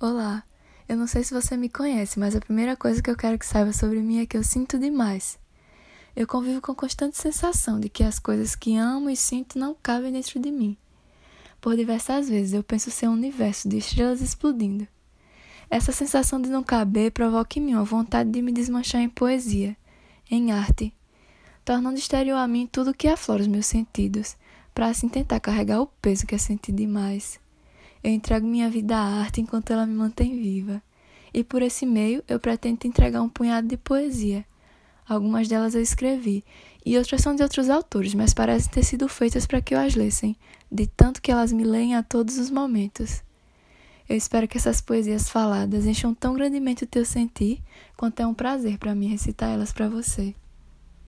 Olá, eu não sei se você me conhece, mas a primeira coisa que eu quero que saiba sobre mim é que eu sinto demais. Eu convivo com a constante sensação de que as coisas que amo e sinto não cabem dentro de mim. Por diversas vezes eu penso ser um universo de estrelas explodindo. Essa sensação de não caber provoca em mim uma vontade de me desmanchar em poesia, em arte, tornando exterior a mim tudo que aflora os meus sentidos, para assim tentar carregar o peso que é sentir demais. Eu entrego minha vida à arte enquanto ela me mantém viva. E por esse meio eu pretendo te entregar um punhado de poesia. Algumas delas eu escrevi, e outras são de outros autores, mas parecem ter sido feitas para que eu as lessem, de tanto que elas me leem a todos os momentos. Eu espero que essas poesias faladas encham tão grandemente o teu sentir, quanto é um prazer para mim recitar elas para você.